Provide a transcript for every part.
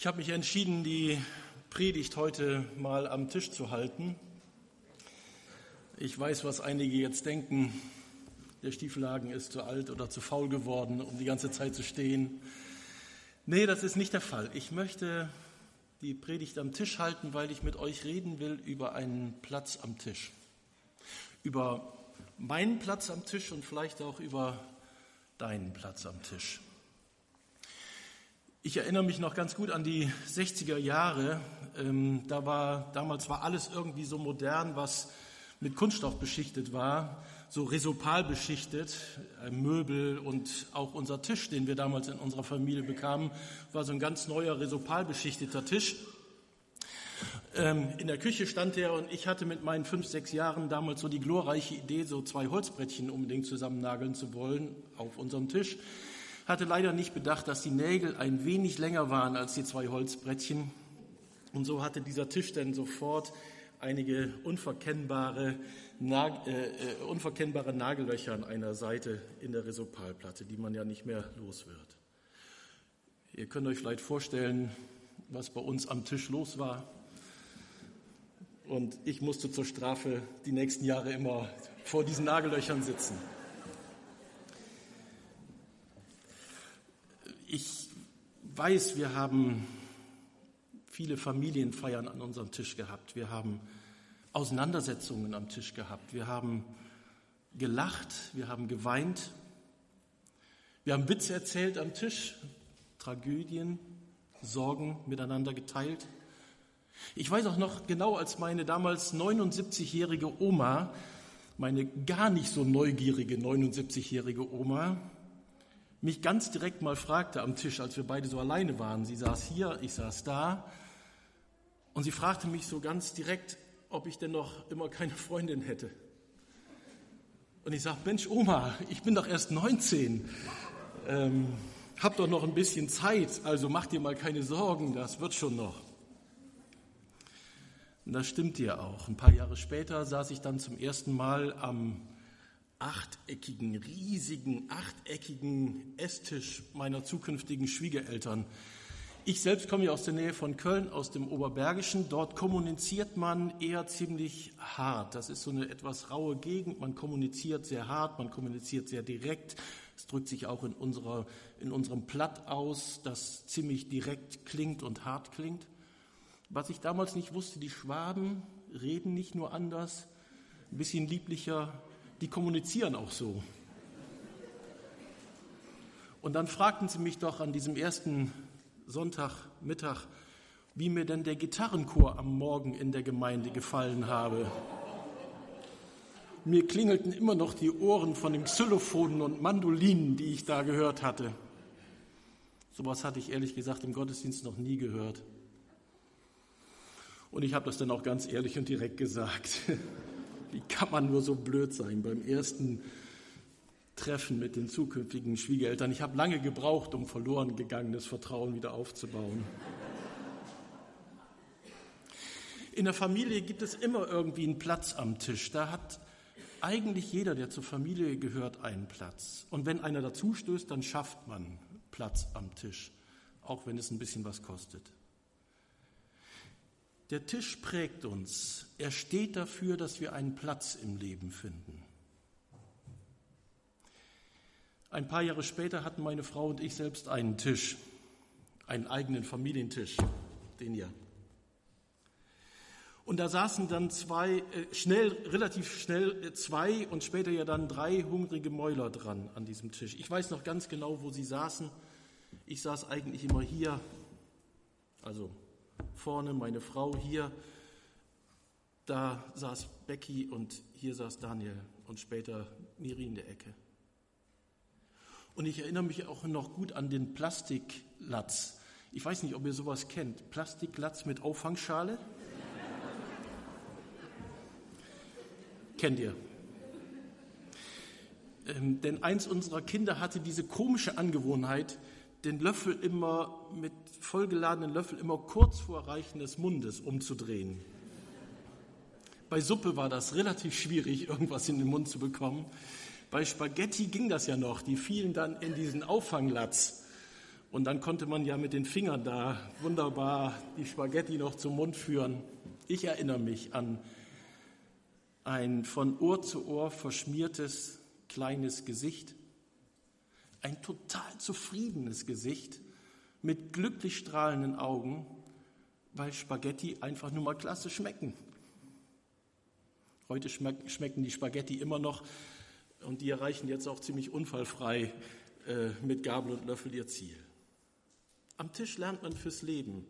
Ich habe mich entschieden, die Predigt heute mal am Tisch zu halten. Ich weiß, was einige jetzt denken. Der Stiefelhagen ist zu alt oder zu faul geworden, um die ganze Zeit zu stehen. Nee, das ist nicht der Fall. Ich möchte die Predigt am Tisch halten, weil ich mit euch reden will über einen Platz am Tisch. Über meinen Platz am Tisch und vielleicht auch über deinen Platz am Tisch. Ich erinnere mich noch ganz gut an die 60er Jahre. Ähm, da war, damals war alles irgendwie so modern, was mit Kunststoff beschichtet war, so resopal beschichtet. Möbel und auch unser Tisch, den wir damals in unserer Familie bekamen, war so ein ganz neuer resopal beschichteter Tisch. Ähm, in der Küche stand er und ich hatte mit meinen fünf, sechs Jahren damals so die glorreiche Idee, so zwei Holzbrettchen unbedingt zusammennageln zu wollen auf unserem Tisch hatte leider nicht bedacht, dass die Nägel ein wenig länger waren als die zwei Holzbrettchen. Und so hatte dieser Tisch dann sofort einige unverkennbare, Nag äh, äh, unverkennbare Nagellöcher an einer Seite in der Resopalplatte, die man ja nicht mehr los wird. Ihr könnt euch vielleicht vorstellen, was bei uns am Tisch los war. Und ich musste zur Strafe die nächsten Jahre immer vor diesen Nagellöchern sitzen. Ich weiß, wir haben viele Familienfeiern an unserem Tisch gehabt. Wir haben Auseinandersetzungen am Tisch gehabt. Wir haben gelacht, wir haben geweint. Wir haben Witze erzählt am Tisch, Tragödien, Sorgen miteinander geteilt. Ich weiß auch noch genau, als meine damals 79-jährige Oma, meine gar nicht so neugierige 79-jährige Oma, mich ganz direkt mal fragte am Tisch, als wir beide so alleine waren. Sie saß hier, ich saß da. Und sie fragte mich so ganz direkt, ob ich denn noch immer keine Freundin hätte. Und ich sagte, Mensch, Oma, ich bin doch erst 19. Ähm, hab doch noch ein bisschen Zeit, also mach dir mal keine Sorgen, das wird schon noch. Und das stimmt dir auch. Ein paar Jahre später saß ich dann zum ersten Mal am achteckigen, riesigen, achteckigen Esstisch meiner zukünftigen Schwiegereltern. Ich selbst komme ja aus der Nähe von Köln, aus dem Oberbergischen. Dort kommuniziert man eher ziemlich hart. Das ist so eine etwas raue Gegend. Man kommuniziert sehr hart, man kommuniziert sehr direkt. Es drückt sich auch in, unserer, in unserem Platt aus, das ziemlich direkt klingt und hart klingt. Was ich damals nicht wusste, die Schwaben reden nicht nur anders, ein bisschen lieblicher, die kommunizieren auch so. Und dann fragten sie mich doch an diesem ersten Sonntagmittag, wie mir denn der Gitarrenchor am Morgen in der Gemeinde gefallen habe. Mir klingelten immer noch die Ohren von den Xylophonen und Mandolinen, die ich da gehört hatte. Sowas hatte ich ehrlich gesagt im Gottesdienst noch nie gehört. Und ich habe das dann auch ganz ehrlich und direkt gesagt. Wie kann man nur so blöd sein beim ersten Treffen mit den zukünftigen Schwiegereltern? Ich habe lange gebraucht, um verloren gegangenes Vertrauen wieder aufzubauen. In der Familie gibt es immer irgendwie einen Platz am Tisch. Da hat eigentlich jeder, der zur Familie gehört, einen Platz. Und wenn einer dazu stößt, dann schafft man Platz am Tisch, auch wenn es ein bisschen was kostet. Der Tisch prägt uns. Er steht dafür, dass wir einen Platz im Leben finden. Ein paar Jahre später hatten meine Frau und ich selbst einen Tisch, einen eigenen Familientisch, den hier. Und da saßen dann zwei, äh, schnell, relativ schnell äh, zwei und später ja dann drei hungrige Mäuler dran an diesem Tisch. Ich weiß noch ganz genau, wo sie saßen. Ich saß eigentlich immer hier, also vorne meine Frau, hier, da saß Becky und hier saß Daniel und später Miri in der Ecke. Und ich erinnere mich auch noch gut an den Plastiklatz. Ich weiß nicht, ob ihr sowas kennt. Plastiklatz mit Auffangschale? Kennt ihr? Ähm, denn eins unserer Kinder hatte diese komische Angewohnheit, den Löffel immer mit vollgeladenen Löffel immer kurz vor Erreichen des Mundes umzudrehen. Bei Suppe war das relativ schwierig, irgendwas in den Mund zu bekommen. Bei Spaghetti ging das ja noch. Die fielen dann in diesen Auffanglatz. Und dann konnte man ja mit den Fingern da wunderbar die Spaghetti noch zum Mund führen. Ich erinnere mich an ein von Ohr zu Ohr verschmiertes kleines Gesicht, ein total zufriedenes Gesicht mit glücklich strahlenden Augen, weil Spaghetti einfach nur mal klasse schmecken. Heute schmecken die Spaghetti immer noch und die erreichen jetzt auch ziemlich unfallfrei äh, mit Gabel und Löffel ihr Ziel. Am Tisch lernt man fürs Leben.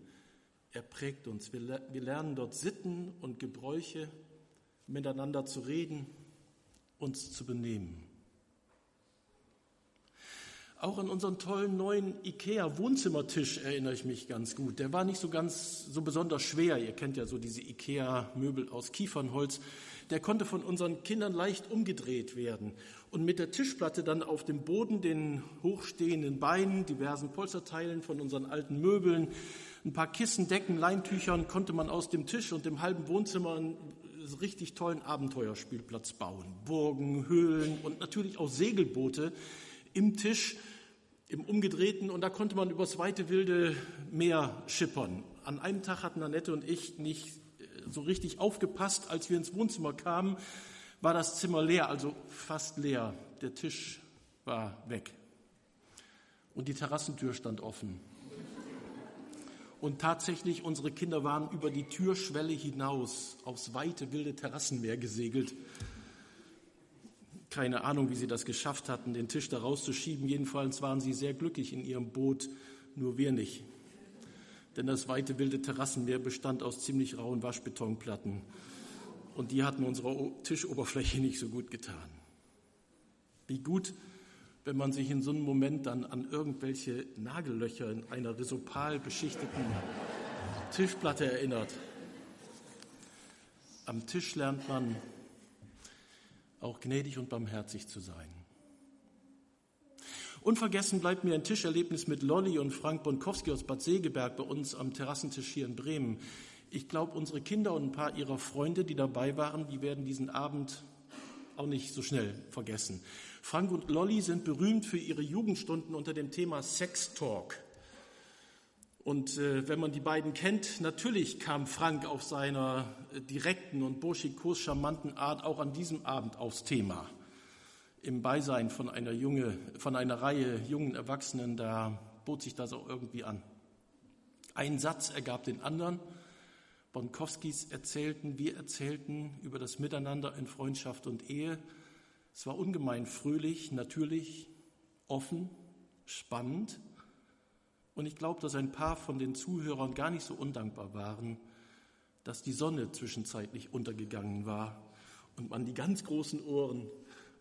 Er prägt uns. Wir, wir lernen dort Sitten und Gebräuche, miteinander zu reden, uns zu benehmen. Auch an unseren tollen neuen IKEA-Wohnzimmertisch erinnere ich mich ganz gut. Der war nicht so ganz so besonders schwer. Ihr kennt ja so diese IKEA-Möbel aus Kiefernholz. Der konnte von unseren Kindern leicht umgedreht werden und mit der Tischplatte dann auf dem Boden, den hochstehenden Beinen, diversen Polsterteilen von unseren alten Möbeln, ein paar Kissen, Decken, Leintüchern konnte man aus dem Tisch und dem halben Wohnzimmer einen richtig tollen Abenteuerspielplatz bauen. Burgen, Höhlen und natürlich auch Segelboote im Tisch im Umgedrehten und da konnte man übers weite wilde Meer schippern. An einem Tag hatten Annette und ich nicht so richtig aufgepasst, als wir ins Wohnzimmer kamen, war das Zimmer leer, also fast leer. Der Tisch war weg und die Terrassentür stand offen. Und tatsächlich, unsere Kinder waren über die Türschwelle hinaus aufs weite wilde Terrassenmeer gesegelt. Keine Ahnung, wie sie das geschafft hatten, den Tisch da rauszuschieben. Jedenfalls waren sie sehr glücklich in ihrem Boot, nur wir nicht. Denn das weite wilde Terrassenmeer bestand aus ziemlich rauen Waschbetonplatten. Und die hatten unserer Tischoberfläche nicht so gut getan. Wie gut, wenn man sich in so einem Moment dann an irgendwelche Nagellöcher in einer risopal beschichteten Tischplatte erinnert. Am Tisch lernt man auch gnädig und barmherzig zu sein. Unvergessen bleibt mir ein Tischerlebnis mit Lolli und Frank Bonkowski aus Bad Segeberg bei uns am Terrassentisch hier in Bremen. Ich glaube, unsere Kinder und ein paar ihrer Freunde, die dabei waren, die werden diesen Abend auch nicht so schnell vergessen. Frank und Lolli sind berühmt für ihre Jugendstunden unter dem Thema Sex Talk. Und äh, wenn man die beiden kennt, natürlich kam Frank auf seiner äh, direkten und burschikos charmanten Art auch an diesem Abend aufs Thema. Im Beisein von einer, junge, von einer Reihe jungen Erwachsenen, da bot sich das auch irgendwie an. Ein Satz ergab den anderen. Bonkowskis erzählten, wir erzählten über das Miteinander in Freundschaft und Ehe. Es war ungemein fröhlich, natürlich, offen, spannend und ich glaube, dass ein paar von den Zuhörern gar nicht so undankbar waren, dass die Sonne zwischenzeitlich untergegangen war und man die ganz großen Ohren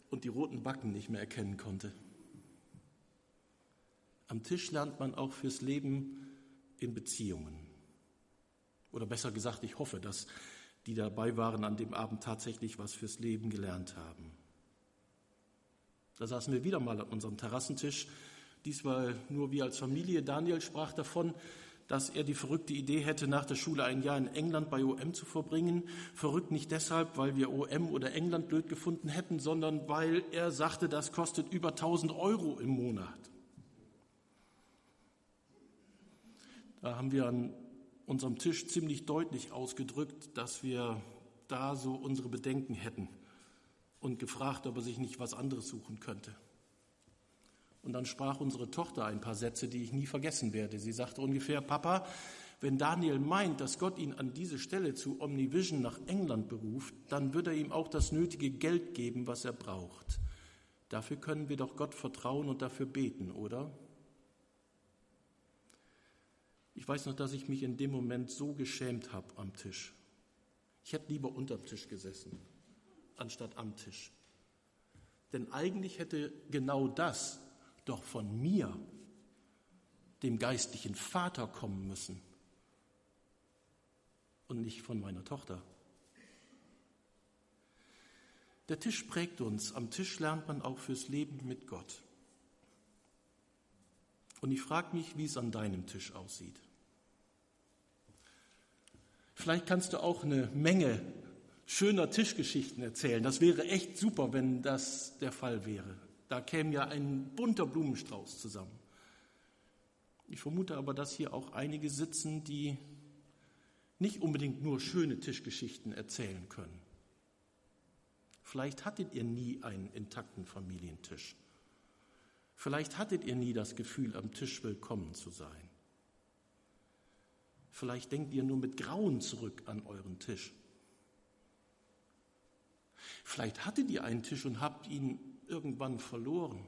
und die roten Backen nicht mehr erkennen konnte. Am Tisch lernt man auch fürs Leben in Beziehungen. Oder besser gesagt, ich hoffe, dass die dabei waren an dem Abend tatsächlich was fürs Leben gelernt haben. Da saßen wir wieder mal an unserem Terrassentisch Diesmal nur wir als Familie. Daniel sprach davon, dass er die verrückte Idee hätte, nach der Schule ein Jahr in England bei OM zu verbringen. Verrückt nicht deshalb, weil wir OM oder England blöd gefunden hätten, sondern weil er sagte, das kostet über 1000 Euro im Monat. Da haben wir an unserem Tisch ziemlich deutlich ausgedrückt, dass wir da so unsere Bedenken hätten und gefragt, ob er sich nicht was anderes suchen könnte. Und dann sprach unsere Tochter ein paar Sätze, die ich nie vergessen werde. Sie sagte ungefähr, Papa, wenn Daniel meint, dass Gott ihn an diese Stelle zu Omnivision nach England beruft, dann wird er ihm auch das nötige Geld geben, was er braucht. Dafür können wir doch Gott vertrauen und dafür beten, oder? Ich weiß noch, dass ich mich in dem Moment so geschämt habe am Tisch. Ich hätte lieber unterm Tisch gesessen, anstatt am Tisch. Denn eigentlich hätte genau das doch von mir, dem geistlichen Vater, kommen müssen und nicht von meiner Tochter. Der Tisch prägt uns. Am Tisch lernt man auch fürs Leben mit Gott. Und ich frage mich, wie es an deinem Tisch aussieht. Vielleicht kannst du auch eine Menge schöner Tischgeschichten erzählen. Das wäre echt super, wenn das der Fall wäre. Da käme ja ein bunter Blumenstrauß zusammen. Ich vermute aber, dass hier auch einige sitzen, die nicht unbedingt nur schöne Tischgeschichten erzählen können. Vielleicht hattet ihr nie einen intakten Familientisch. Vielleicht hattet ihr nie das Gefühl, am Tisch willkommen zu sein. Vielleicht denkt ihr nur mit Grauen zurück an euren Tisch. Vielleicht hattet ihr einen Tisch und habt ihn irgendwann verloren.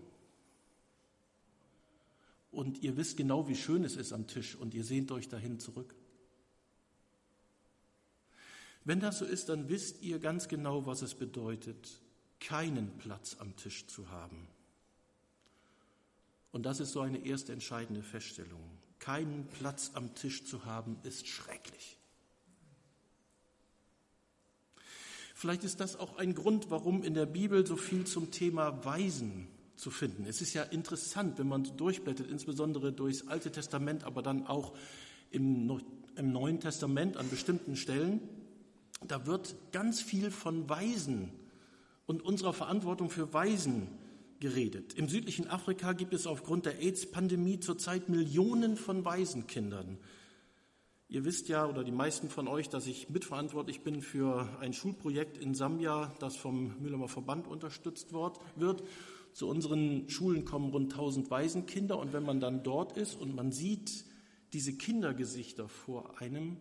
Und ihr wisst genau, wie schön es ist am Tisch und ihr sehnt euch dahin zurück. Wenn das so ist, dann wisst ihr ganz genau, was es bedeutet, keinen Platz am Tisch zu haben. Und das ist so eine erste entscheidende Feststellung. Keinen Platz am Tisch zu haben, ist schrecklich. Vielleicht ist das auch ein Grund, warum in der Bibel so viel zum Thema Weisen zu finden. Es ist ja interessant, wenn man durchblättert, insbesondere durchs Alte Testament, aber dann auch im, im Neuen Testament an bestimmten Stellen. Da wird ganz viel von Weisen und unserer Verantwortung für Weisen geredet. Im südlichen Afrika gibt es aufgrund der AIDS-Pandemie zurzeit Millionen von Waisenkindern. Ihr wisst ja, oder die meisten von euch, dass ich mitverantwortlich bin für ein Schulprojekt in Sambia, das vom Mühlheimer Verband unterstützt wird. Zu unseren Schulen kommen rund 1000 Waisenkinder und wenn man dann dort ist und man sieht diese Kindergesichter vor einem,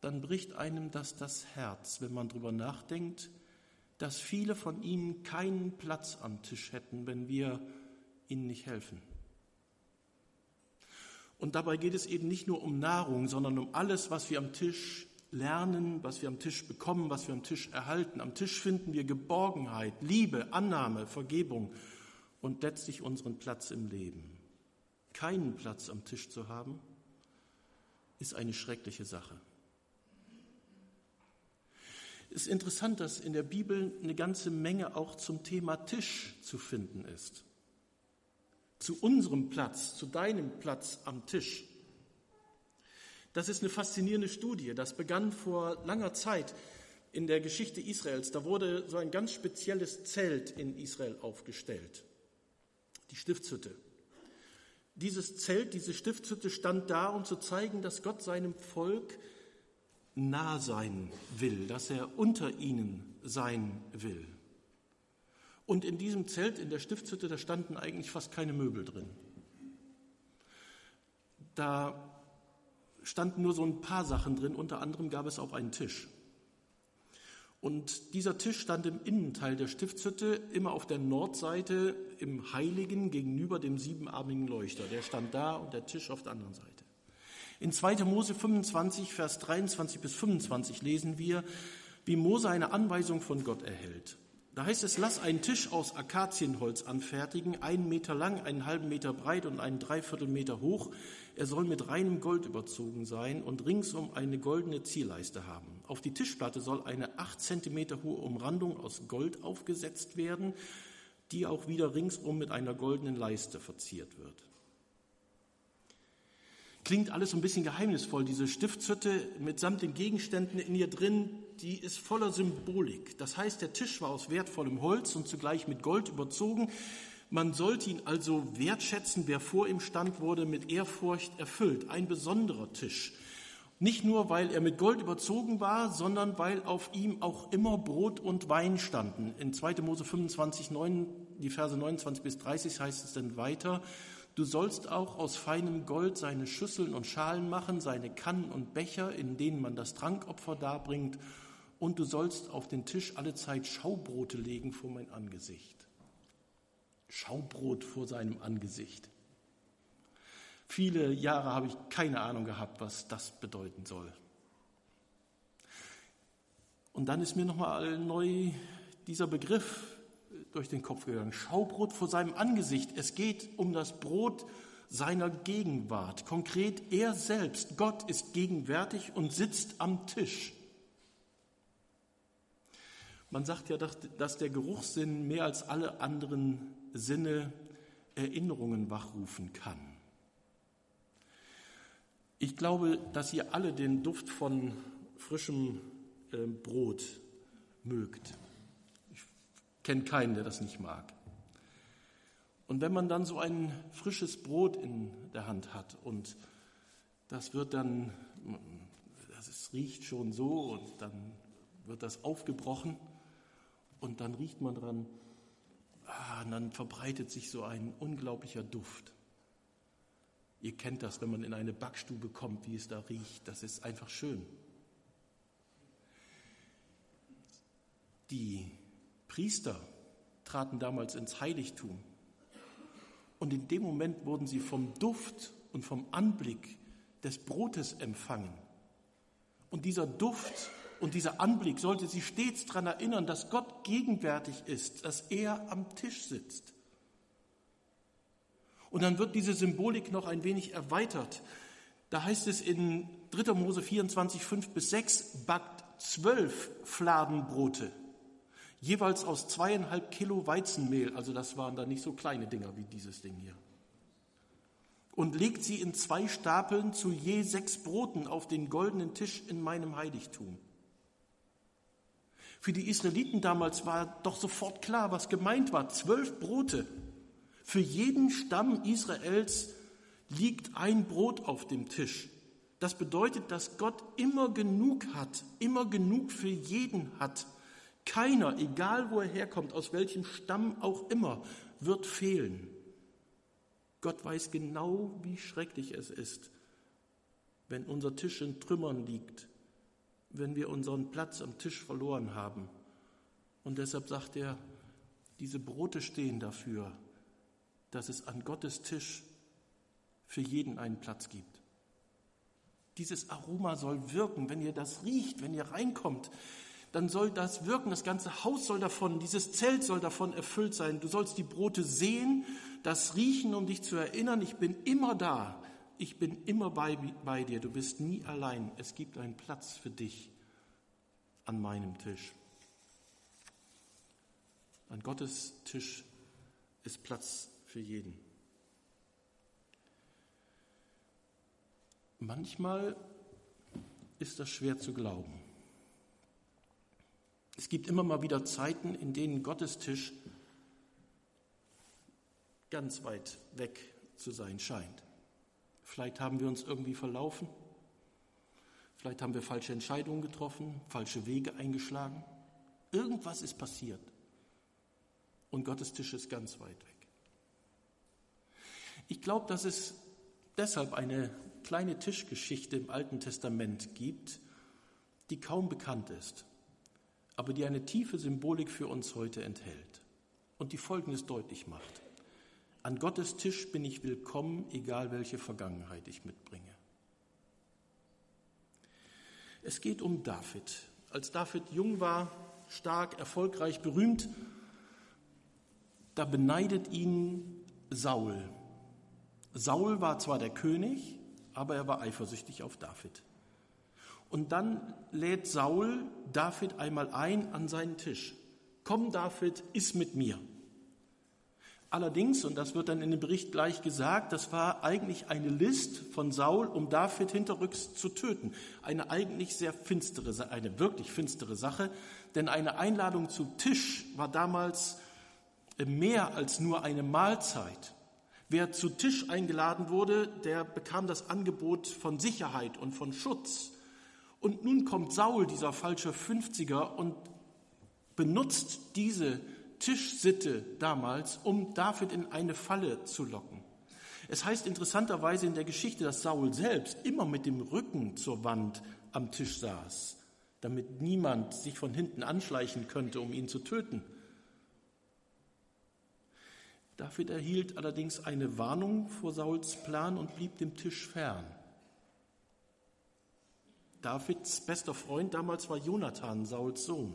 dann bricht einem das das Herz, wenn man darüber nachdenkt, dass viele von ihnen keinen Platz am Tisch hätten, wenn wir ihnen nicht helfen. Und dabei geht es eben nicht nur um Nahrung, sondern um alles, was wir am Tisch lernen, was wir am Tisch bekommen, was wir am Tisch erhalten. Am Tisch finden wir Geborgenheit, Liebe, Annahme, Vergebung und letztlich unseren Platz im Leben. Keinen Platz am Tisch zu haben, ist eine schreckliche Sache. Es ist interessant, dass in der Bibel eine ganze Menge auch zum Thema Tisch zu finden ist. Zu unserem Platz, zu deinem Platz am Tisch. Das ist eine faszinierende Studie. Das begann vor langer Zeit in der Geschichte Israels. Da wurde so ein ganz spezielles Zelt in Israel aufgestellt. Die Stiftshütte. Dieses Zelt, diese Stiftshütte stand da, um zu zeigen, dass Gott seinem Volk nah sein will, dass er unter ihnen sein will. Und in diesem Zelt, in der Stiftshütte, da standen eigentlich fast keine Möbel drin. Da standen nur so ein paar Sachen drin, unter anderem gab es auch einen Tisch. Und dieser Tisch stand im Innenteil der Stiftshütte, immer auf der Nordseite im Heiligen gegenüber dem siebenarmigen Leuchter. Der stand da und der Tisch auf der anderen Seite. In 2. Mose 25, Vers 23 bis 25 lesen wir, wie Mose eine Anweisung von Gott erhält. Da heißt es, lass einen Tisch aus Akazienholz anfertigen, einen Meter lang, einen halben Meter breit und einen Dreiviertelmeter hoch. Er soll mit reinem Gold überzogen sein und ringsum eine goldene Zielleiste haben. Auf die Tischplatte soll eine acht Zentimeter hohe Umrandung aus Gold aufgesetzt werden, die auch wieder ringsum mit einer goldenen Leiste verziert wird. Klingt alles so ein bisschen geheimnisvoll. Diese Stiftshütte mitsamt den Gegenständen in ihr drin, die ist voller Symbolik. Das heißt, der Tisch war aus wertvollem Holz und zugleich mit Gold überzogen. Man sollte ihn also wertschätzen. Wer vor ihm stand, wurde mit Ehrfurcht erfüllt. Ein besonderer Tisch. Nicht nur, weil er mit Gold überzogen war, sondern weil auf ihm auch immer Brot und Wein standen. In 2. Mose 25, 9, die Verse 29 bis 30 heißt es dann weiter. Du sollst auch aus feinem Gold seine Schüsseln und Schalen machen, seine Kannen und Becher, in denen man das Trankopfer darbringt, und du sollst auf den Tisch allezeit Schaubrote legen vor mein Angesicht. Schaubrot vor seinem Angesicht. Viele Jahre habe ich keine Ahnung gehabt, was das bedeuten soll. Und dann ist mir nochmal neu dieser Begriff durch den Kopf gegangen. Schaubrot vor seinem Angesicht. Es geht um das Brot seiner Gegenwart. Konkret, er selbst, Gott, ist gegenwärtig und sitzt am Tisch. Man sagt ja, dass der Geruchssinn mehr als alle anderen Sinne Erinnerungen wachrufen kann. Ich glaube, dass ihr alle den Duft von frischem äh, Brot mögt kenne keinen, der das nicht mag. Und wenn man dann so ein frisches Brot in der Hand hat und das wird dann, das riecht schon so und dann wird das aufgebrochen und dann riecht man dran, ah, und dann verbreitet sich so ein unglaublicher Duft. Ihr kennt das, wenn man in eine Backstube kommt, wie es da riecht. Das ist einfach schön. Die Priester traten damals ins Heiligtum. Und in dem Moment wurden sie vom Duft und vom Anblick des Brotes empfangen. Und dieser Duft und dieser Anblick sollte sie stets daran erinnern, dass Gott gegenwärtig ist, dass er am Tisch sitzt. Und dann wird diese Symbolik noch ein wenig erweitert. Da heißt es in 3. Mose 24, 5 bis 6, backt zwölf Fladenbrote, jeweils aus zweieinhalb Kilo Weizenmehl, also das waren da nicht so kleine Dinger wie dieses Ding hier. Und legt sie in zwei Stapeln zu je sechs Broten auf den goldenen Tisch in meinem Heiligtum. Für die Israeliten damals war doch sofort klar, was gemeint war. Zwölf Brote. Für jeden Stamm Israels liegt ein Brot auf dem Tisch. Das bedeutet, dass Gott immer genug hat, immer genug für jeden hat. Keiner, egal wo er herkommt, aus welchem Stamm auch immer, wird fehlen. Gott weiß genau, wie schrecklich es ist, wenn unser Tisch in Trümmern liegt wenn wir unseren Platz am Tisch verloren haben. Und deshalb sagt er, diese Brote stehen dafür, dass es an Gottes Tisch für jeden einen Platz gibt. Dieses Aroma soll wirken, wenn ihr das riecht, wenn ihr reinkommt, dann soll das wirken, das ganze Haus soll davon, dieses Zelt soll davon erfüllt sein. Du sollst die Brote sehen, das riechen, um dich zu erinnern, ich bin immer da, ich bin immer bei, bei dir, du bist nie allein. Es gibt einen Platz für dich an meinem Tisch. An Gottes Tisch ist Platz für jeden. Manchmal ist das schwer zu glauben. Es gibt immer mal wieder Zeiten, in denen Gottes Tisch ganz weit weg zu sein scheint. Vielleicht haben wir uns irgendwie verlaufen. Vielleicht haben wir falsche Entscheidungen getroffen, falsche Wege eingeschlagen. Irgendwas ist passiert. Und Gottes Tisch ist ganz weit weg. Ich glaube, dass es deshalb eine kleine Tischgeschichte im Alten Testament gibt, die kaum bekannt ist, aber die eine tiefe Symbolik für uns heute enthält und die Folgendes deutlich macht. An Gottes Tisch bin ich willkommen, egal welche Vergangenheit ich mitbringe. Es geht um David. Als David jung war, stark, erfolgreich, berühmt, da beneidet ihn Saul. Saul war zwar der König, aber er war eifersüchtig auf David. Und dann lädt Saul David einmal ein an seinen Tisch. Komm, David, iss mit mir. Allerdings, und das wird dann in dem Bericht gleich gesagt, das war eigentlich eine List von Saul, um David hinterrücks zu töten. Eine eigentlich sehr finstere, eine wirklich finstere Sache, denn eine Einladung zu Tisch war damals mehr als nur eine Mahlzeit. Wer zu Tisch eingeladen wurde, der bekam das Angebot von Sicherheit und von Schutz. Und nun kommt Saul, dieser falsche 50er, und benutzt diese Tischsitte damals, um David in eine Falle zu locken. Es heißt interessanterweise in der Geschichte, dass Saul selbst immer mit dem Rücken zur Wand am Tisch saß, damit niemand sich von hinten anschleichen könnte, um ihn zu töten. David erhielt allerdings eine Warnung vor Sauls Plan und blieb dem Tisch fern. Davids bester Freund damals war Jonathan, Sauls Sohn.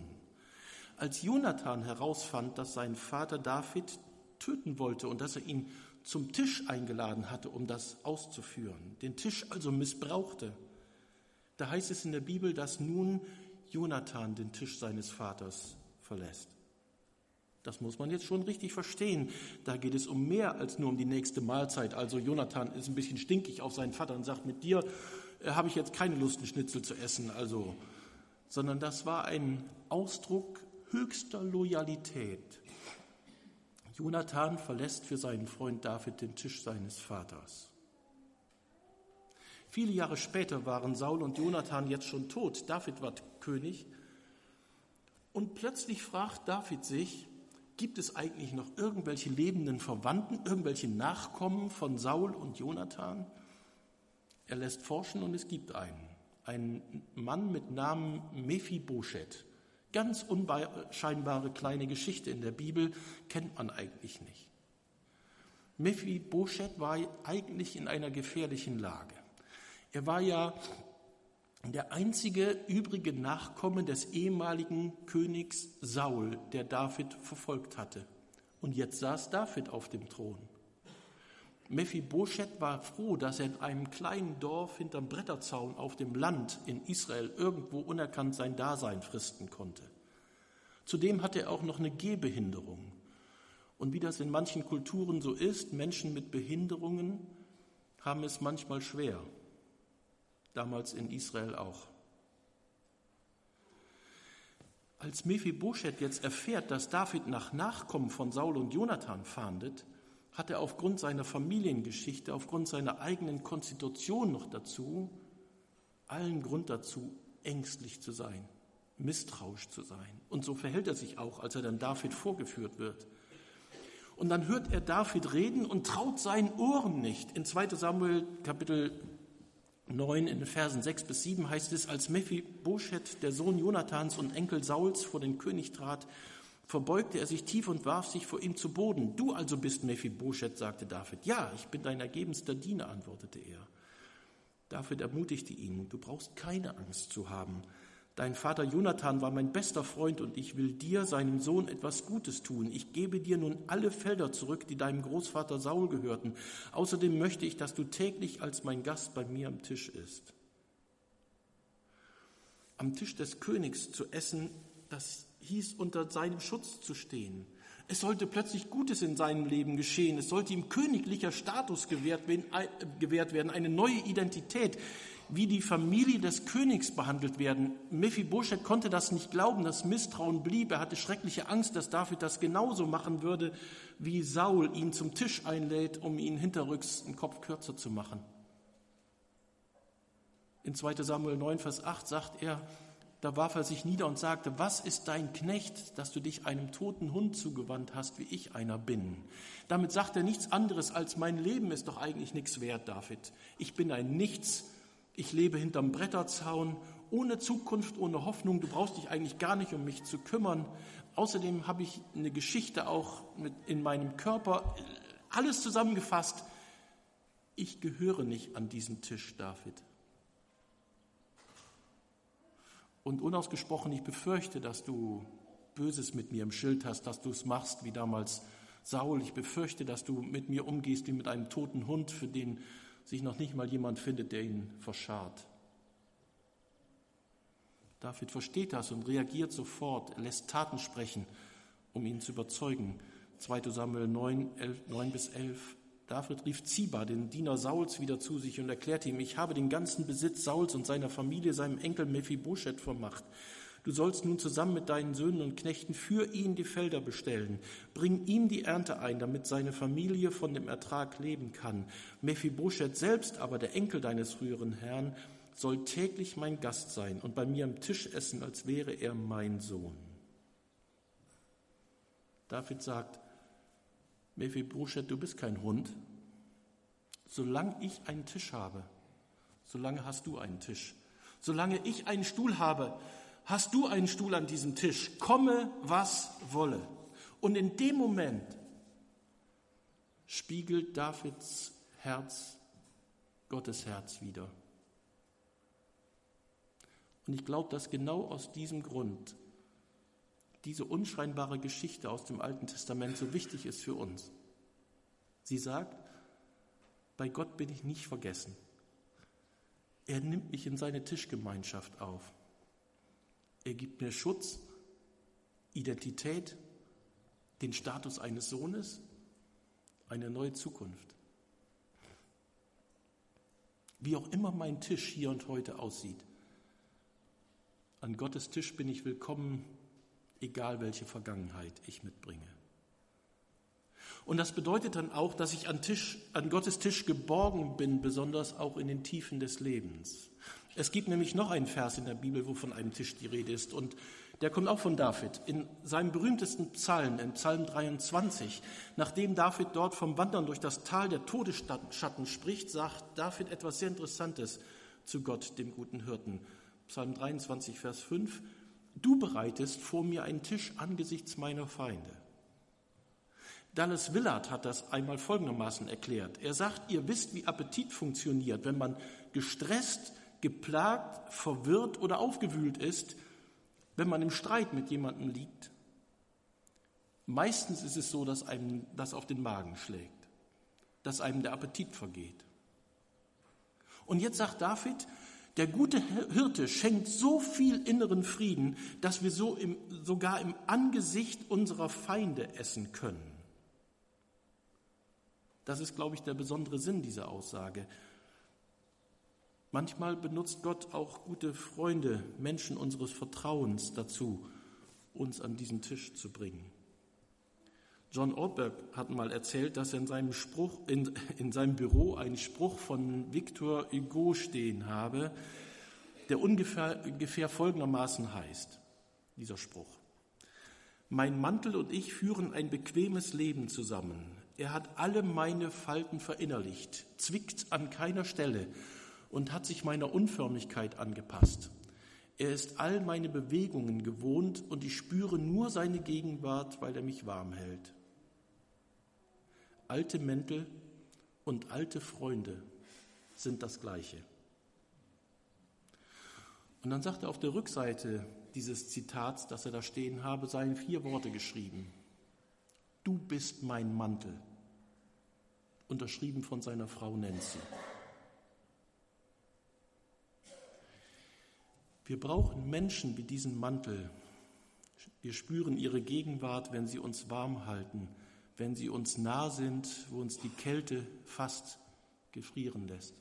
Als Jonathan herausfand, dass sein Vater David töten wollte und dass er ihn zum Tisch eingeladen hatte, um das auszuführen, den Tisch also missbrauchte, da heißt es in der Bibel, dass nun Jonathan den Tisch seines Vaters verlässt. Das muss man jetzt schon richtig verstehen. Da geht es um mehr als nur um die nächste Mahlzeit. Also Jonathan ist ein bisschen stinkig auf seinen Vater und sagt, mit dir äh, habe ich jetzt keine Lust, einen Schnitzel zu essen. Also, sondern das war ein Ausdruck höchster Loyalität. Jonathan verlässt für seinen Freund David den Tisch seines Vaters. Viele Jahre später waren Saul und Jonathan jetzt schon tot. David war König. Und plötzlich fragt David sich, gibt es eigentlich noch irgendwelche lebenden Verwandten, irgendwelche Nachkommen von Saul und Jonathan? Er lässt forschen und es gibt einen. Ein Mann mit Namen Mephibosheth. Ganz unscheinbare kleine Geschichte in der Bibel, kennt man eigentlich nicht. Mephibosheth war eigentlich in einer gefährlichen Lage. Er war ja der einzige übrige Nachkomme des ehemaligen Königs Saul, der David verfolgt hatte. Und jetzt saß David auf dem Thron. Mephibosheth war froh, dass er in einem kleinen Dorf hinterm Bretterzaun auf dem Land in Israel irgendwo unerkannt sein Dasein fristen konnte. Zudem hatte er auch noch eine Gehbehinderung. Und wie das in manchen Kulturen so ist, Menschen mit Behinderungen haben es manchmal schwer damals in Israel auch. Als Mephibosheth jetzt erfährt, dass David nach Nachkommen von Saul und Jonathan fahndet, hat er aufgrund seiner Familiengeschichte, aufgrund seiner eigenen Konstitution noch dazu, allen Grund dazu, ängstlich zu sein, misstrauisch zu sein. Und so verhält er sich auch, als er dann David vorgeführt wird. Und dann hört er David reden und traut seinen Ohren nicht. In 2 Samuel Kapitel 9 in den Versen 6 bis 7 heißt es, als Mephibosheth, der Sohn Jonathans und Enkel Sauls, vor den König trat, verbeugte er sich tief und warf sich vor ihm zu Boden. Du also bist Mephibosheth, sagte David. Ja, ich bin dein ergebenster Diener, antwortete er. David ermutigte ihn, du brauchst keine Angst zu haben. Dein Vater Jonathan war mein bester Freund und ich will dir, seinem Sohn, etwas Gutes tun. Ich gebe dir nun alle Felder zurück, die deinem Großvater Saul gehörten. Außerdem möchte ich, dass du täglich als mein Gast bei mir am Tisch isst. Am Tisch des Königs zu essen, das hieß unter seinem Schutz zu stehen. Es sollte plötzlich Gutes in seinem Leben geschehen. Es sollte ihm königlicher Status gewährt werden, eine neue Identität wie die Familie des Königs behandelt werden. Mephibosheth konnte das nicht glauben, das Misstrauen blieb. Er hatte schreckliche Angst, dass David das genauso machen würde, wie Saul ihn zum Tisch einlädt, um ihn hinterrücks den Kopf kürzer zu machen. In 2 Samuel 9, Vers 8 sagt er, da warf er sich nieder und sagte, was ist dein Knecht, dass du dich einem toten Hund zugewandt hast, wie ich einer bin? Damit sagt er nichts anderes als, mein Leben ist doch eigentlich nichts wert, David. Ich bin ein Nichts, ich lebe hinterm Bretterzaun, ohne Zukunft, ohne Hoffnung, du brauchst dich eigentlich gar nicht um mich zu kümmern. Außerdem habe ich eine Geschichte auch in meinem Körper, alles zusammengefasst. Ich gehöre nicht an diesen Tisch, David. Und unausgesprochen, ich befürchte, dass du Böses mit mir im Schild hast, dass du es machst wie damals Saul. Ich befürchte, dass du mit mir umgehst wie mit einem toten Hund, für den sich noch nicht mal jemand findet, der ihn verscharrt. David versteht das und reagiert sofort, lässt Taten sprechen, um ihn zu überzeugen. 2 Samuel 9, 11, 9 bis 11. David rief Ziba, den Diener Sauls, wieder zu sich und erklärte ihm, ich habe den ganzen Besitz Sauls und seiner Familie seinem Enkel Mephibosheth vermacht. Du sollst nun zusammen mit deinen Söhnen und Knechten für ihn die Felder bestellen. Bring ihm die Ernte ein, damit seine Familie von dem Ertrag leben kann. Mephibosheth selbst aber, der Enkel deines früheren Herrn, soll täglich mein Gast sein und bei mir am Tisch essen, als wäre er mein Sohn. David sagt, Mephibosheth, du bist kein Hund. Solange ich einen Tisch habe, solange hast du einen Tisch. Solange ich einen Stuhl habe, hast du einen Stuhl an diesem Tisch, komme, was wolle. Und in dem Moment spiegelt Davids Herz Gottes Herz wieder. Und ich glaube, dass genau aus diesem Grund diese unscheinbare Geschichte aus dem Alten Testament so wichtig ist für uns. Sie sagt, bei Gott bin ich nicht vergessen. Er nimmt mich in seine Tischgemeinschaft auf. Er gibt mir Schutz, Identität, den Status eines Sohnes, eine neue Zukunft. Wie auch immer mein Tisch hier und heute aussieht, an Gottes Tisch bin ich willkommen, egal welche Vergangenheit ich mitbringe. Und das bedeutet dann auch, dass ich an, Tisch, an Gottes Tisch geborgen bin, besonders auch in den Tiefen des Lebens. Es gibt nämlich noch einen Vers in der Bibel, wo von einem Tisch die Rede ist. Und der kommt auch von David. In seinem berühmtesten Psalm, in Psalm 23, nachdem David dort vom Wandern durch das Tal der Todesschatten spricht, sagt David etwas sehr Interessantes zu Gott, dem guten Hirten. Psalm 23, Vers 5. Du bereitest vor mir einen Tisch angesichts meiner Feinde. Dallas Willard hat das einmal folgendermaßen erklärt. Er sagt, ihr wisst, wie Appetit funktioniert. Wenn man gestresst, geplagt, verwirrt oder aufgewühlt ist, wenn man im Streit mit jemandem liegt, meistens ist es so, dass einem das auf den Magen schlägt, dass einem der Appetit vergeht. Und jetzt sagt David, der gute Hirte schenkt so viel inneren Frieden, dass wir so im, sogar im Angesicht unserer Feinde essen können. Das ist, glaube ich, der besondere Sinn dieser Aussage. Manchmal benutzt Gott auch gute Freunde, Menschen unseres Vertrauens dazu, uns an diesen Tisch zu bringen. John Ortberg hat mal erzählt, dass er in seinem, Spruch, in, in seinem Büro einen Spruch von Victor Hugo stehen habe, der ungefähr, ungefähr folgendermaßen heißt, dieser Spruch. Mein Mantel und ich führen ein bequemes Leben zusammen. Er hat alle meine Falten verinnerlicht, zwickt an keiner Stelle und hat sich meiner Unförmigkeit angepasst. Er ist all meine Bewegungen gewohnt und ich spüre nur seine Gegenwart, weil er mich warm hält. Alte Mäntel und alte Freunde sind das Gleiche. Und dann sagt er auf der Rückseite dieses Zitats, das er da stehen habe, seien vier Worte geschrieben. Du bist mein Mantel. Unterschrieben von seiner Frau Nancy. Wir brauchen Menschen wie diesen Mantel. Wir spüren ihre Gegenwart, wenn sie uns warm halten, wenn sie uns nah sind, wo uns die Kälte fast gefrieren lässt.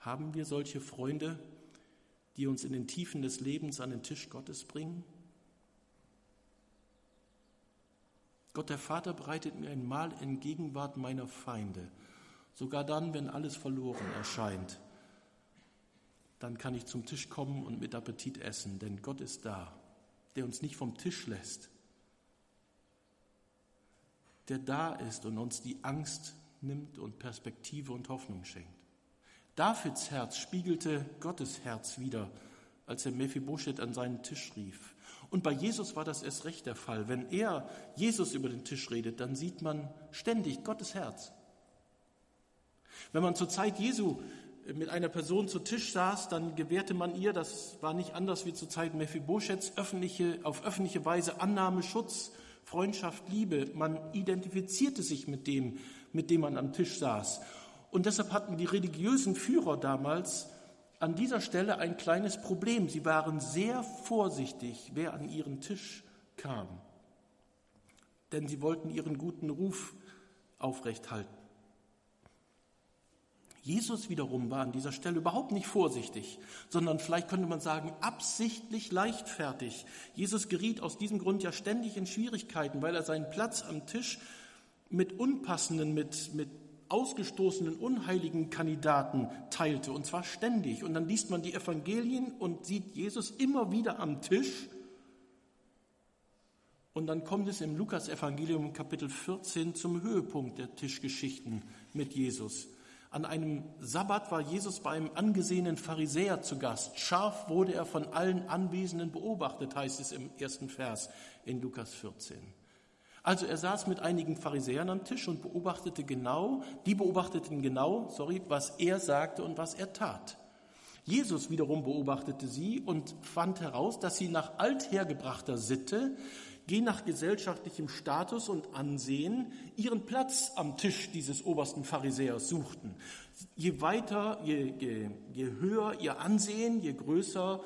Haben wir solche Freunde, die uns in den Tiefen des Lebens an den Tisch Gottes bringen? Gott der Vater bereitet mir ein Mahl in Gegenwart meiner Feinde. Sogar dann, wenn alles verloren erscheint, dann kann ich zum Tisch kommen und mit Appetit essen, denn Gott ist da, der uns nicht vom Tisch lässt, der da ist und uns die Angst nimmt und Perspektive und Hoffnung schenkt. Davids Herz spiegelte Gottes Herz wieder, als er Mephibosheth an seinen Tisch rief. Und bei Jesus war das erst recht der Fall. Wenn er Jesus über den Tisch redet, dann sieht man ständig Gottes Herz. Wenn man zur Zeit Jesu mit einer Person zu Tisch saß, dann gewährte man ihr, das war nicht anders wie zur Zeit Mephibosheths, öffentliche, auf öffentliche Weise Annahme, Schutz, Freundschaft, Liebe. Man identifizierte sich mit dem, mit dem man am Tisch saß. Und deshalb hatten die religiösen Führer damals an dieser Stelle ein kleines Problem. Sie waren sehr vorsichtig, wer an ihren Tisch kam, denn sie wollten ihren guten Ruf aufrechthalten. Jesus wiederum war an dieser Stelle überhaupt nicht vorsichtig, sondern vielleicht könnte man sagen absichtlich leichtfertig. Jesus geriet aus diesem Grund ja ständig in Schwierigkeiten, weil er seinen Platz am Tisch mit unpassenden, mit, mit ausgestoßenen unheiligen Kandidaten teilte, und zwar ständig. Und dann liest man die Evangelien und sieht Jesus immer wieder am Tisch. Und dann kommt es im Lukas-Evangelium Kapitel 14 zum Höhepunkt der Tischgeschichten mit Jesus. An einem Sabbat war Jesus bei einem angesehenen Pharisäer zu Gast. Scharf wurde er von allen Anwesenden beobachtet, heißt es im ersten Vers in Lukas 14. Also er saß mit einigen Pharisäern am Tisch und beobachtete genau, die beobachteten genau, sorry, was er sagte und was er tat. Jesus wiederum beobachtete sie und fand heraus, dass sie nach althergebrachter Sitte, je nach gesellschaftlichem Status und Ansehen, ihren Platz am Tisch dieses obersten Pharisäers suchten. Je weiter, je, je, je höher ihr Ansehen, je größer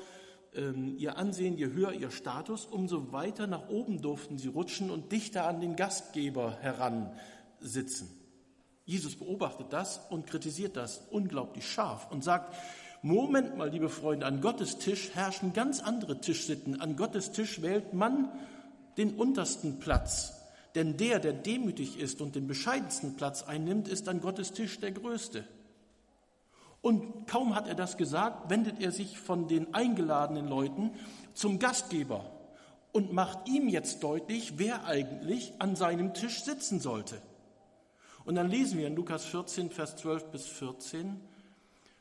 ähm, ihr Ansehen, je höher ihr Status, umso weiter nach oben durften sie rutschen und dichter an den Gastgeber heransitzen. Jesus beobachtet das und kritisiert das unglaublich scharf und sagt, Moment mal, liebe Freunde, an Gottes Tisch herrschen ganz andere Tischsitten. An Gottes Tisch wählt man den untersten Platz. Denn der, der demütig ist und den bescheidensten Platz einnimmt, ist an Gottes Tisch der Größte. Und kaum hat er das gesagt, wendet er sich von den eingeladenen Leuten zum Gastgeber und macht ihm jetzt deutlich, wer eigentlich an seinem Tisch sitzen sollte. Und dann lesen wir in Lukas 14, Vers 12 bis 14,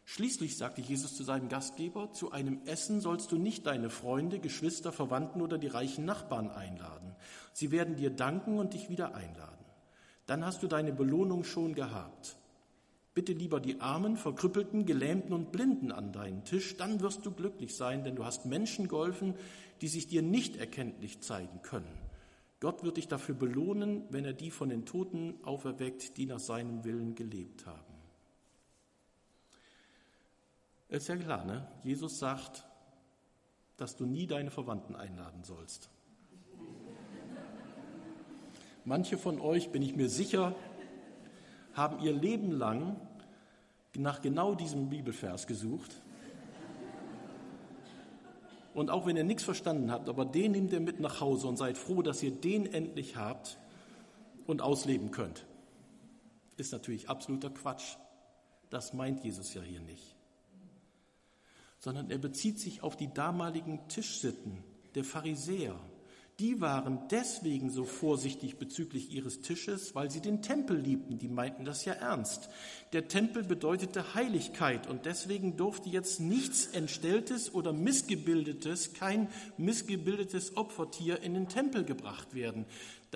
Schließlich sagte Jesus zu seinem Gastgeber, zu einem Essen sollst du nicht deine Freunde, Geschwister, Verwandten oder die reichen Nachbarn einladen. Sie werden dir danken und dich wieder einladen. Dann hast du deine Belohnung schon gehabt. Bitte lieber die Armen, Verkrüppelten, Gelähmten und Blinden an deinen Tisch, dann wirst du glücklich sein, denn du hast Menschen geholfen, die sich dir nicht erkenntlich zeigen können. Gott wird dich dafür belohnen, wenn er die von den Toten auferweckt, die nach seinem Willen gelebt haben. Ist ja klar, ne? Jesus sagt, dass du nie deine Verwandten einladen sollst. Manche von euch, bin ich mir sicher, haben ihr Leben lang nach genau diesem Bibelvers gesucht. Und auch wenn ihr nichts verstanden habt, aber den nehmt ihr mit nach Hause und seid froh, dass ihr den endlich habt und ausleben könnt. Ist natürlich absoluter Quatsch. Das meint Jesus ja hier nicht sondern er bezieht sich auf die damaligen Tischsitten der Pharisäer. Die waren deswegen so vorsichtig bezüglich ihres Tisches, weil sie den Tempel liebten. Die meinten das ja ernst. Der Tempel bedeutete Heiligkeit und deswegen durfte jetzt nichts Entstelltes oder Missgebildetes, kein missgebildetes Opfertier in den Tempel gebracht werden.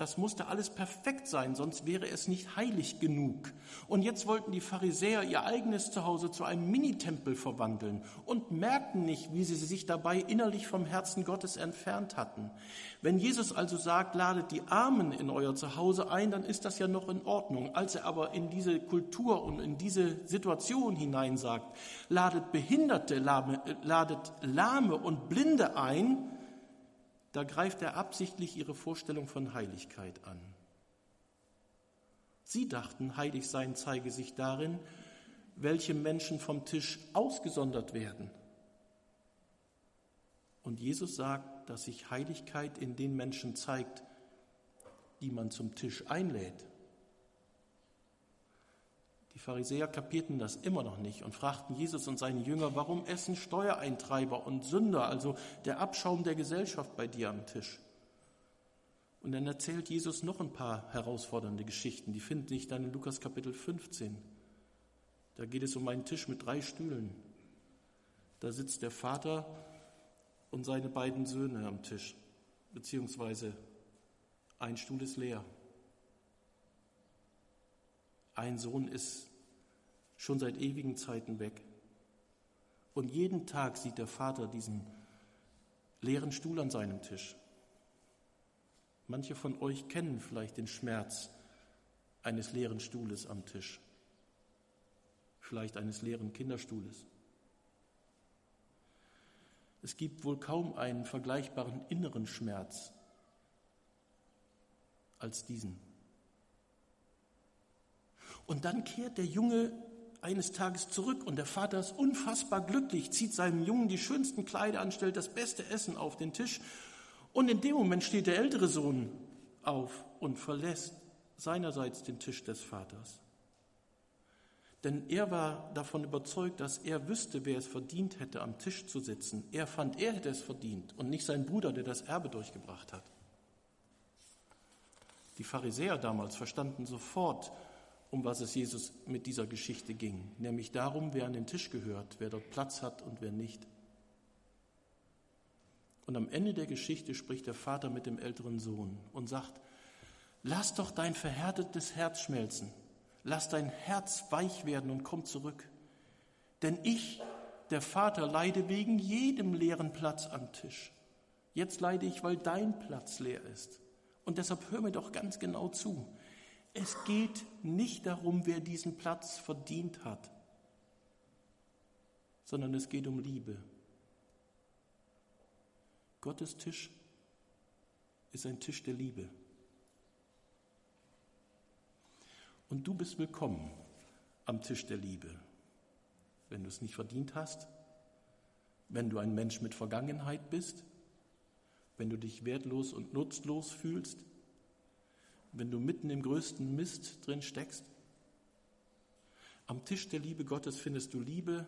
Das musste alles perfekt sein, sonst wäre es nicht heilig genug. Und jetzt wollten die Pharisäer ihr eigenes Zuhause zu einem Minitempel verwandeln und merkten nicht, wie sie sich dabei innerlich vom Herzen Gottes entfernt hatten. Wenn Jesus also sagt, ladet die Armen in euer Zuhause ein, dann ist das ja noch in Ordnung. Als er aber in diese Kultur und in diese Situation hinein sagt, ladet Behinderte, ladet Lahme und Blinde ein, da greift er absichtlich ihre Vorstellung von Heiligkeit an. Sie dachten, heilig sein zeige sich darin, welche Menschen vom Tisch ausgesondert werden. Und Jesus sagt, dass sich Heiligkeit in den Menschen zeigt, die man zum Tisch einlädt. Die Pharisäer kapierten das immer noch nicht und fragten Jesus und seine Jünger, warum essen Steuereintreiber und Sünder, also der Abschaum der Gesellschaft bei dir am Tisch? Und dann erzählt Jesus noch ein paar herausfordernde Geschichten, die finden sich dann in Lukas Kapitel 15. Da geht es um einen Tisch mit drei Stühlen. Da sitzt der Vater und seine beiden Söhne am Tisch, beziehungsweise ein Stuhl ist leer. Ein Sohn ist schon seit ewigen Zeiten weg. Und jeden Tag sieht der Vater diesen leeren Stuhl an seinem Tisch. Manche von euch kennen vielleicht den Schmerz eines leeren Stuhles am Tisch, vielleicht eines leeren Kinderstuhles. Es gibt wohl kaum einen vergleichbaren inneren Schmerz als diesen. Und dann kehrt der Junge eines Tages zurück und der Vater ist unfassbar glücklich, zieht seinem Jungen die schönsten Kleider an, stellt das beste Essen auf den Tisch. Und in dem Moment steht der ältere Sohn auf und verlässt seinerseits den Tisch des Vaters. Denn er war davon überzeugt, dass er wüsste, wer es verdient hätte, am Tisch zu sitzen. Er fand, er hätte es verdient und nicht sein Bruder, der das Erbe durchgebracht hat. Die Pharisäer damals verstanden sofort, um was es Jesus mit dieser Geschichte ging, nämlich darum, wer an den Tisch gehört, wer dort Platz hat und wer nicht. Und am Ende der Geschichte spricht der Vater mit dem älteren Sohn und sagt, lass doch dein verhärtetes Herz schmelzen, lass dein Herz weich werden und komm zurück. Denn ich, der Vater, leide wegen jedem leeren Platz am Tisch. Jetzt leide ich, weil dein Platz leer ist. Und deshalb hör mir doch ganz genau zu. Es geht nicht darum, wer diesen Platz verdient hat, sondern es geht um Liebe. Gottes Tisch ist ein Tisch der Liebe. Und du bist willkommen am Tisch der Liebe, wenn du es nicht verdient hast, wenn du ein Mensch mit Vergangenheit bist, wenn du dich wertlos und nutzlos fühlst, wenn du mitten im größten Mist drin steckst? Am Tisch der Liebe Gottes findest du Liebe,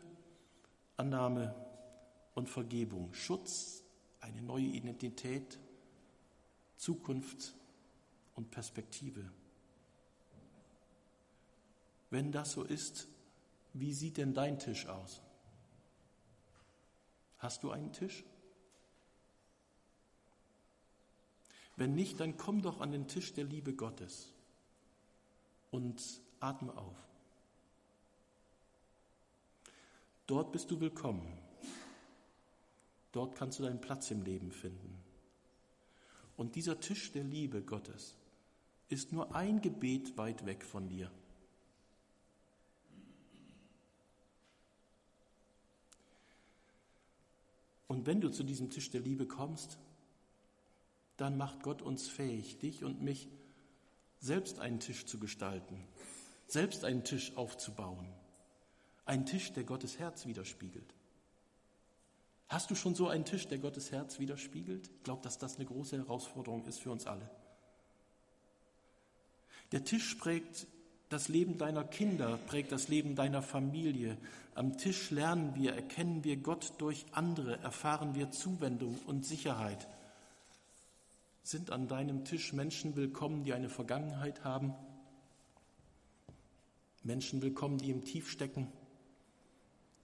Annahme und Vergebung, Schutz, eine neue Identität, Zukunft und Perspektive. Wenn das so ist, wie sieht denn dein Tisch aus? Hast du einen Tisch? Wenn nicht, dann komm doch an den Tisch der Liebe Gottes und atme auf. Dort bist du willkommen. Dort kannst du deinen Platz im Leben finden. Und dieser Tisch der Liebe Gottes ist nur ein Gebet weit weg von dir. Und wenn du zu diesem Tisch der Liebe kommst, dann macht Gott uns fähig, dich und mich, selbst einen Tisch zu gestalten, selbst einen Tisch aufzubauen. Ein Tisch, der Gottes Herz widerspiegelt. Hast du schon so einen Tisch, der Gottes Herz widerspiegelt? Ich glaube, dass das eine große Herausforderung ist für uns alle. Der Tisch prägt das Leben deiner Kinder, prägt das Leben deiner Familie. Am Tisch lernen wir, erkennen wir Gott durch andere, erfahren wir Zuwendung und Sicherheit. Sind an deinem Tisch Menschen willkommen, die eine Vergangenheit haben? Menschen willkommen, die im Tief stecken,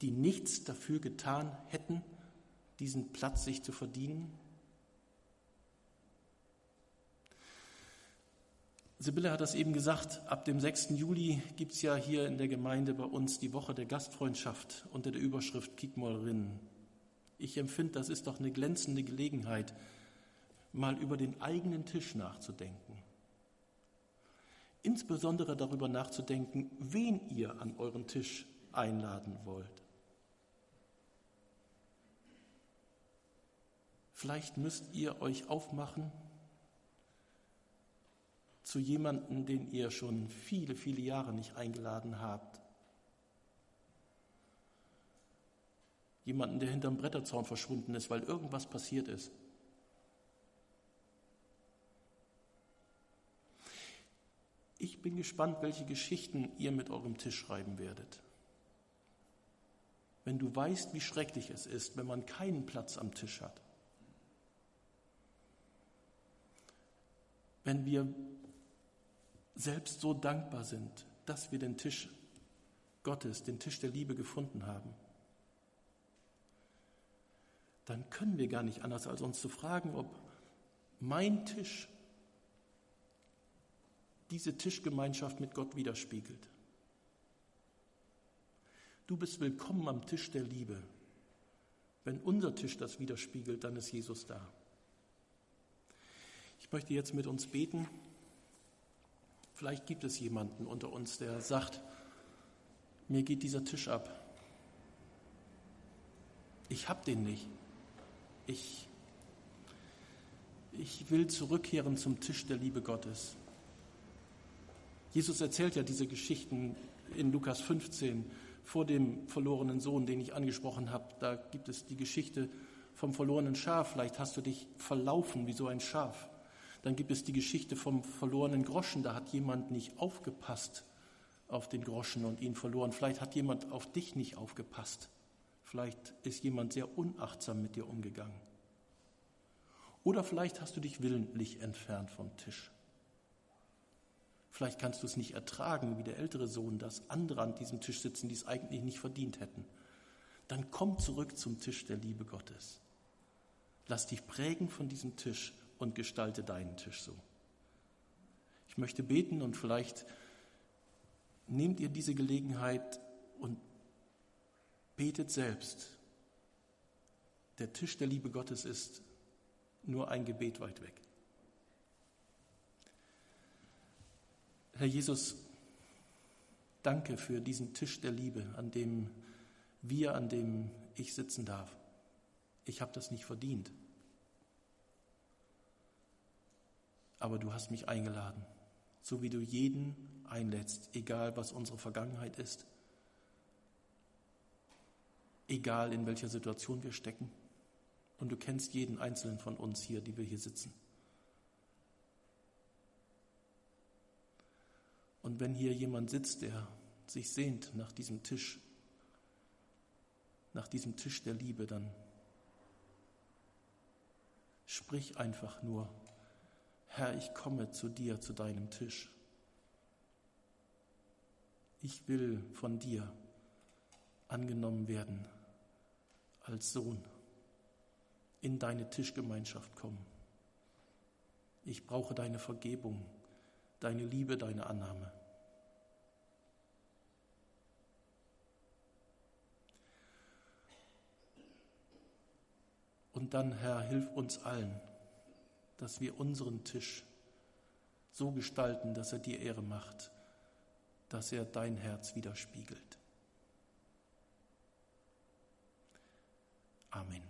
die nichts dafür getan hätten, diesen Platz sich zu verdienen? Sibylle hat das eben gesagt, ab dem 6. Juli gibt es ja hier in der Gemeinde bei uns die Woche der Gastfreundschaft unter der Überschrift Kick mal rein. Ich empfinde, das ist doch eine glänzende Gelegenheit, mal über den eigenen Tisch nachzudenken. Insbesondere darüber nachzudenken, wen ihr an euren Tisch einladen wollt. Vielleicht müsst ihr euch aufmachen zu jemandem, den ihr schon viele, viele Jahre nicht eingeladen habt. Jemanden, der hinterm Bretterzaun verschwunden ist, weil irgendwas passiert ist. Ich bin gespannt, welche Geschichten ihr mit eurem Tisch schreiben werdet. Wenn du weißt, wie schrecklich es ist, wenn man keinen Platz am Tisch hat. Wenn wir selbst so dankbar sind, dass wir den Tisch Gottes, den Tisch der Liebe gefunden haben, dann können wir gar nicht anders, als uns zu fragen, ob mein Tisch diese Tischgemeinschaft mit Gott widerspiegelt. Du bist willkommen am Tisch der Liebe. Wenn unser Tisch das widerspiegelt, dann ist Jesus da. Ich möchte jetzt mit uns beten. Vielleicht gibt es jemanden unter uns, der sagt, mir geht dieser Tisch ab. Ich habe den nicht. Ich, ich will zurückkehren zum Tisch der Liebe Gottes. Jesus erzählt ja diese Geschichten in Lukas 15 vor dem verlorenen Sohn, den ich angesprochen habe. Da gibt es die Geschichte vom verlorenen Schaf. Vielleicht hast du dich verlaufen wie so ein Schaf. Dann gibt es die Geschichte vom verlorenen Groschen. Da hat jemand nicht aufgepasst auf den Groschen und ihn verloren. Vielleicht hat jemand auf dich nicht aufgepasst. Vielleicht ist jemand sehr unachtsam mit dir umgegangen. Oder vielleicht hast du dich willentlich entfernt vom Tisch. Vielleicht kannst du es nicht ertragen, wie der ältere Sohn, dass andere an diesem Tisch sitzen, die es eigentlich nicht verdient hätten. Dann komm zurück zum Tisch der Liebe Gottes. Lass dich prägen von diesem Tisch und gestalte deinen Tisch so. Ich möchte beten und vielleicht nehmt ihr diese Gelegenheit und betet selbst. Der Tisch der Liebe Gottes ist nur ein Gebet weit weg. Herr Jesus, danke für diesen Tisch der Liebe, an dem wir, an dem ich sitzen darf. Ich habe das nicht verdient. aber du hast mich eingeladen, so wie du jeden einlädst, egal was unsere Vergangenheit ist, egal in welcher Situation wir stecken. Und du kennst jeden einzelnen von uns hier, die wir hier sitzen. Und wenn hier jemand sitzt, der sich sehnt nach diesem Tisch, nach diesem Tisch der Liebe, dann sprich einfach nur, Herr, ich komme zu dir, zu deinem Tisch. Ich will von dir angenommen werden als Sohn, in deine Tischgemeinschaft kommen. Ich brauche deine Vergebung, deine Liebe, deine Annahme. Und dann, Herr, hilf uns allen, dass wir unseren Tisch so gestalten, dass er dir Ehre macht, dass er dein Herz widerspiegelt. Amen.